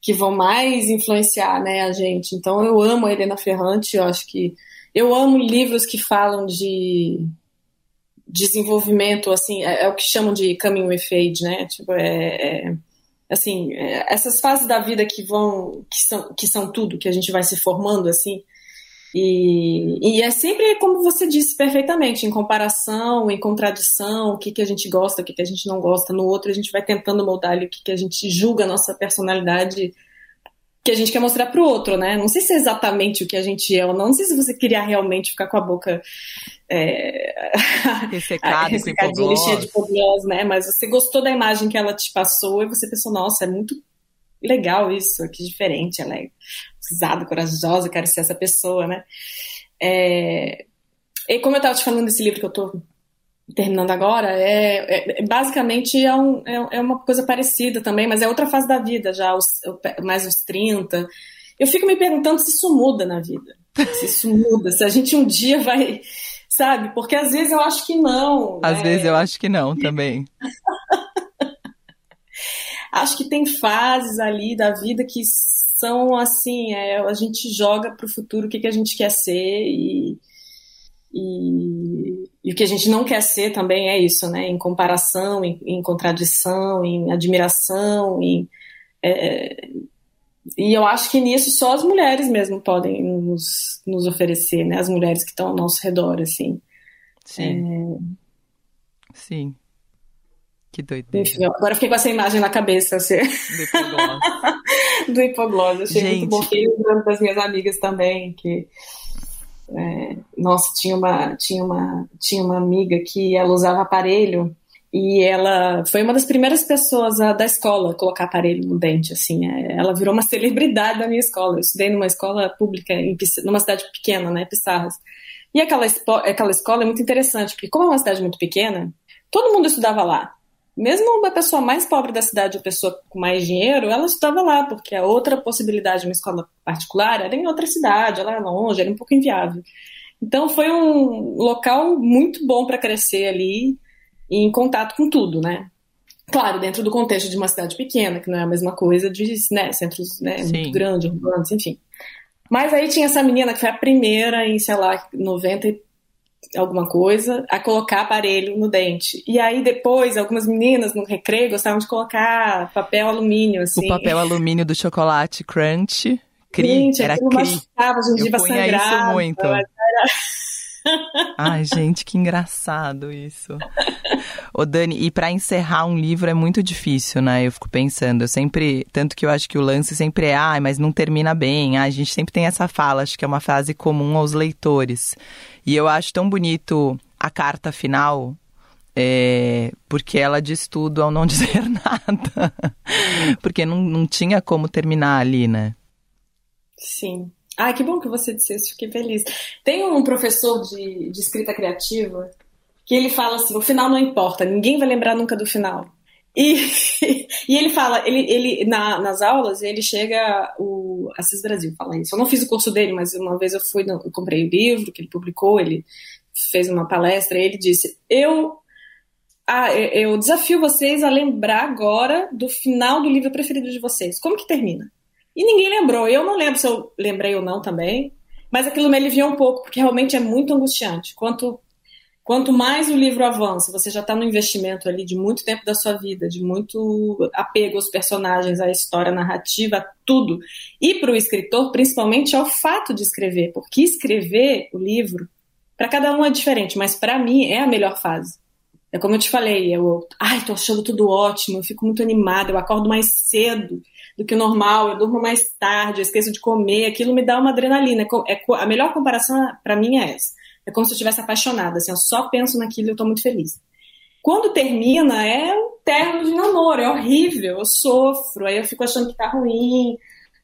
que vão mais influenciar, né, a gente. Então eu amo a Helena Ferrante, eu acho que eu amo livros que falam de desenvolvimento, assim, é, é o que chamam de coming with age, né? Tipo, é, é assim, é, essas fases da vida que vão, que são, que são tudo, que a gente vai se formando, assim, e, e, é sempre como você disse perfeitamente, em comparação, em contradição, o que, que a gente gosta, o que, que a gente não gosta. No outro, a gente vai tentando moldar ali o que, que a gente julga a nossa personalidade que a gente quer mostrar para o outro, né? Não sei se é exatamente o que a gente é ou não. Não sei se você queria realmente ficar com a boca é, ressecada, ressecadinha, cheia de hipoglós, né? Mas você gostou da imagem que ela te passou e você pensou, nossa, é muito legal isso, que diferente, ela é usada, corajosa, quero ser essa pessoa, né? É, e como eu estava te falando desse livro que eu estou terminando agora, é, é basicamente é, um, é, é, uma coisa parecida também, mas é outra fase da vida, já os, mais os 30. Eu fico me perguntando se isso muda na vida. Se isso muda, se a gente um dia vai. Sabe? Porque às vezes eu acho que não. Às né? vezes eu acho que não também. acho que tem fases ali da vida que são assim, é, a gente joga para o futuro o que, que a gente quer ser e, e, e, o que a gente não quer ser também é isso, né? Em comparação, em, em contradição, em admiração, em, é, e eu acho que nisso só as mulheres mesmo podem nos, nos oferecer, né? As mulheres que estão ao nosso redor, assim. Sim. É... Sim. Que doideira. Enfim, agora fiquei com essa imagem na cabeça. Assim. Do hipoglós. Do hipoglós. Achei Gente. muito bom. Fiquei lembrando das minhas amigas também, que... É, nossa, tinha uma, tinha, uma, tinha uma amiga que ela usava aparelho e ela foi uma das primeiras pessoas a, da escola a colocar aparelho no dente, assim, é, ela virou uma celebridade da minha escola, eu estudei numa escola pública, em, numa cidade pequena, né, Pissarras, e aquela, aquela escola é muito interessante, porque como é uma cidade muito pequena, todo mundo estudava lá, mesmo a pessoa mais pobre da cidade, a pessoa com mais dinheiro, ela estudava lá, porque a outra possibilidade de uma escola particular era em outra cidade, ela era longe, era um pouco inviável. Então foi um local muito bom para crescer ali, em contato com tudo, né? Claro, dentro do contexto de uma cidade pequena, que não é a mesma coisa de né, centros né, muito grandes, urbanos, enfim. Mas aí tinha essa menina que foi a primeira em, sei lá, 90 e alguma coisa, a colocar aparelho no dente. E aí depois, algumas meninas no recreio gostavam de colocar papel alumínio, assim. O papel alumínio do chocolate crunch. Cri, Gente, era cri. machucava, a gengiva Eu punha sangrava. isso muito. Era... Ai, gente, que engraçado isso. Ô, Dani, e para encerrar um livro é muito difícil, né? Eu fico pensando, eu sempre. Tanto que eu acho que o lance sempre é, ah, mas não termina bem. Ah, a gente sempre tem essa fala, acho que é uma frase comum aos leitores. E eu acho tão bonito a carta final, é, porque ela diz tudo ao não dizer nada. porque não, não tinha como terminar ali, né? Sim. Ah, que bom que você disse isso, fiquei feliz. Tem um professor de, de escrita criativa que ele fala assim: o final não importa, ninguém vai lembrar nunca do final. E, e ele fala, ele, ele na, nas aulas, ele chega, o Assis Brasil fala isso. Eu não fiz o curso dele, mas uma vez eu fui, eu comprei o livro que ele publicou, ele fez uma palestra e ele disse: Eu ah, eu desafio vocês a lembrar agora do final do livro preferido de vocês. Como que termina? E ninguém lembrou. Eu não lembro se eu lembrei ou não também, mas aquilo me aliviou um pouco, porque realmente é muito angustiante. Quanto, quanto mais o livro avança, você já está no investimento ali de muito tempo da sua vida, de muito apego aos personagens, à história, à narrativa, a tudo. E para o escritor, principalmente, ao fato de escrever, porque escrever o livro, para cada um é diferente, mas para mim é a melhor fase. É como eu te falei, eu, ai, tô achando tudo ótimo, eu fico muito animada, eu acordo mais cedo do que o normal, eu durmo mais tarde, eu esqueço de comer, aquilo me dá uma adrenalina. É, é a melhor comparação para mim é essa. É como se eu estivesse apaixonada, assim, eu só penso naquilo e eu tô muito feliz. Quando termina, é um terno de namoro, é horrível, eu sofro, aí eu fico achando que tá ruim.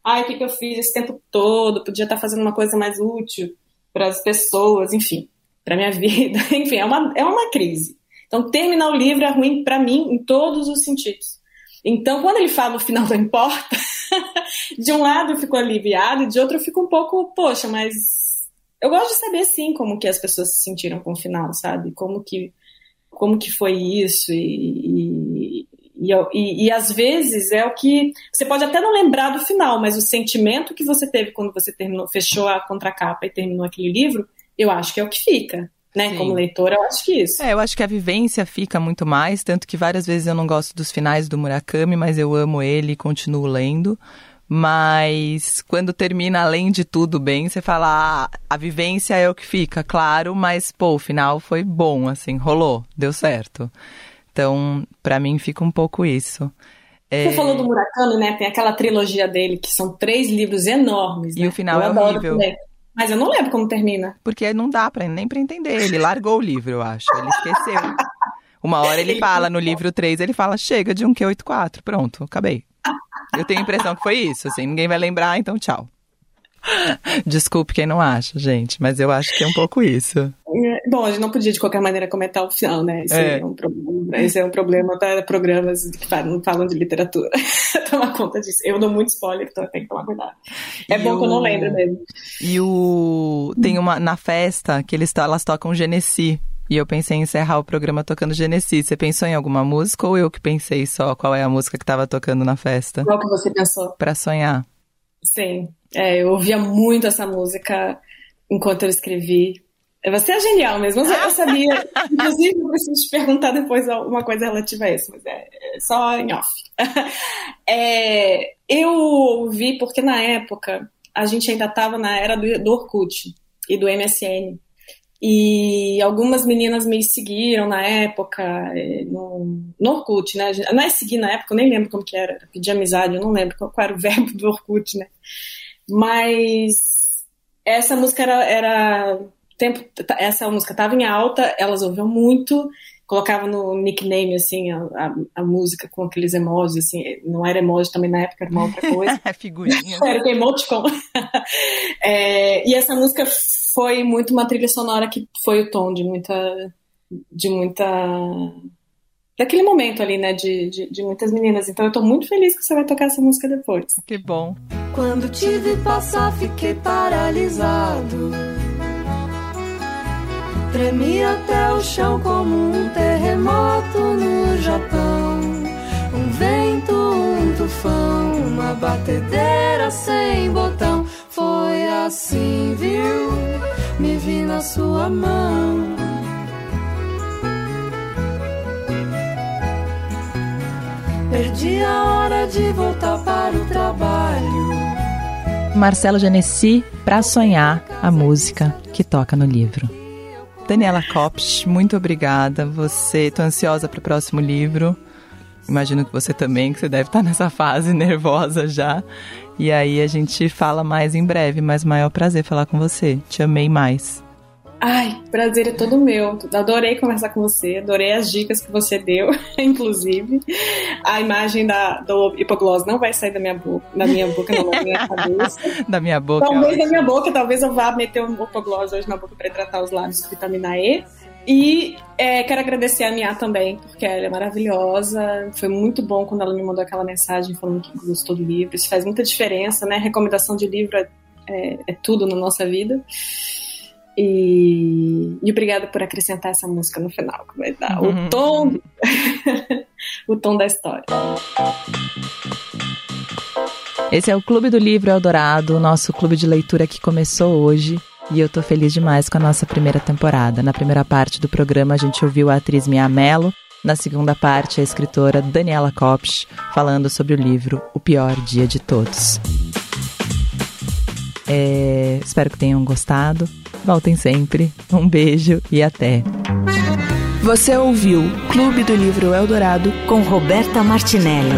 Ai, o que, que eu fiz esse tempo todo? Podia estar tá fazendo uma coisa mais útil para as pessoas, enfim, para minha vida. enfim, é uma, é uma crise. Então, terminar o livro é ruim para mim em todos os sentidos. Então, quando ele fala o final não importa, de um lado eu fico aliviado e de outro eu fico um pouco, poxa, mas eu gosto de saber sim como que as pessoas se sentiram com o final, sabe? Como que como que foi isso e, e, e, e, às vezes é o que você pode até não lembrar do final, mas o sentimento que você teve quando você terminou, fechou a contracapa e terminou aquele livro, eu acho que é o que fica né? Sim. Como leitora, eu acho que isso. É, eu acho que a vivência fica muito mais, tanto que várias vezes eu não gosto dos finais do Murakami, mas eu amo ele e continuo lendo. Mas quando termina, além de tudo bem, você fala, ah, a vivência é o que fica, claro, mas pô, o final foi bom, assim, rolou, deu certo. Então, para mim fica um pouco isso. É... Você falou do Murakami, né? Tem aquela trilogia dele, que são três livros enormes. E né? o final eu é horrível. Também. Mas eu não lembro como termina. Porque não dá pra, nem pra entender. Ele largou o livro, eu acho. Ele esqueceu. Uma hora ele fala, no livro 3, ele fala, chega de um Q84. Pronto, acabei. Eu tenho a impressão que foi isso, assim. Ninguém vai lembrar, então tchau. Desculpe quem não acha, gente, mas eu acho que é um pouco isso. É, bom, a gente não podia de qualquer maneira comentar o final, né? Isso é, é um problema, esse é um problema para programas que não falam de literatura. tomar conta disso. Eu dou muito spoiler, então tem que tomar cuidado. É e bom o... que eu não lembro mesmo. E o. Tem uma. Na festa que eles, elas tocam Genesi. E eu pensei em encerrar o programa tocando Genesi. Você pensou em alguma música ou eu que pensei só qual é a música que estava tocando na festa? Qual que você pensou? Para sonhar. Sim. É, eu ouvia muito essa música enquanto eu escrevi. Você é genial mesmo, eu sabia. Inclusive, eu preciso te perguntar depois uma coisa relativa a isso, mas é, é só em off. É, eu ouvi porque na época a gente ainda estava na era do, do Orkut e do MSN. E algumas meninas me seguiram na época, é, no, no Orkut, né? Não é seguir na época, eu nem lembro como que era, pedir amizade, eu não lembro qual, qual era o verbo do Orkut, né? Mas essa música era, era tempo, essa música estava em alta, elas ouviam muito, colocava no nickname assim a, a, a, música com aqueles emojis assim, não era emoji também na época, era uma outra coisa. Figurinha. era emoticon. é, e essa música foi muito uma trilha sonora que foi o tom de muita de muita daquele momento ali, né, de, de, de, muitas meninas. Então eu tô muito feliz que você vai tocar essa música depois. Que bom. Quando te vi passar, fiquei paralisado. Tremi até o chão como um terremoto no Japão. Um vento, um tufão, uma batedeira sem botão. Foi assim, viu? Me vi na sua mão. Perdi a hora de voltar para o trabalho. Marcelo Genesi, Pra Sonhar, a música que toca no livro. Daniela Kopsch, muito obrigada. Você, tô ansiosa para o próximo livro. Imagino que você também, que você deve estar nessa fase nervosa já. E aí a gente fala mais em breve, mas maior prazer falar com você. Te amei mais. Ai, prazer é todo meu. Adorei conversar com você, adorei as dicas que você deu, inclusive. A imagem da, do hipoglós não vai sair da minha boca, da minha boca, não, da minha cabeça. da minha boca. Talvez da minha boca, talvez eu vá meter um hipoglós hoje na boca para tratar os lábios de vitamina E. E é, quero agradecer a Mia também, porque ela é maravilhosa. Foi muito bom quando ela me mandou aquela mensagem falando que gostou do livro. Isso faz muita diferença, né? Recomendação de livro é, é, é tudo na nossa vida. E, e obrigada por acrescentar essa música no final, que vai dar uhum. o tom, o tom da história. Esse é o Clube do Livro Eldorado, o nosso clube de leitura que começou hoje. E eu tô feliz demais com a nossa primeira temporada. Na primeira parte do programa, a gente ouviu a atriz Mia Mello. Na segunda parte, a escritora Daniela Kopsch falando sobre o livro O Pior Dia de Todos. É, espero que tenham gostado. Voltem sempre. Um beijo e até. Você ouviu Clube do Livro Eldorado com Roberta Martinelli.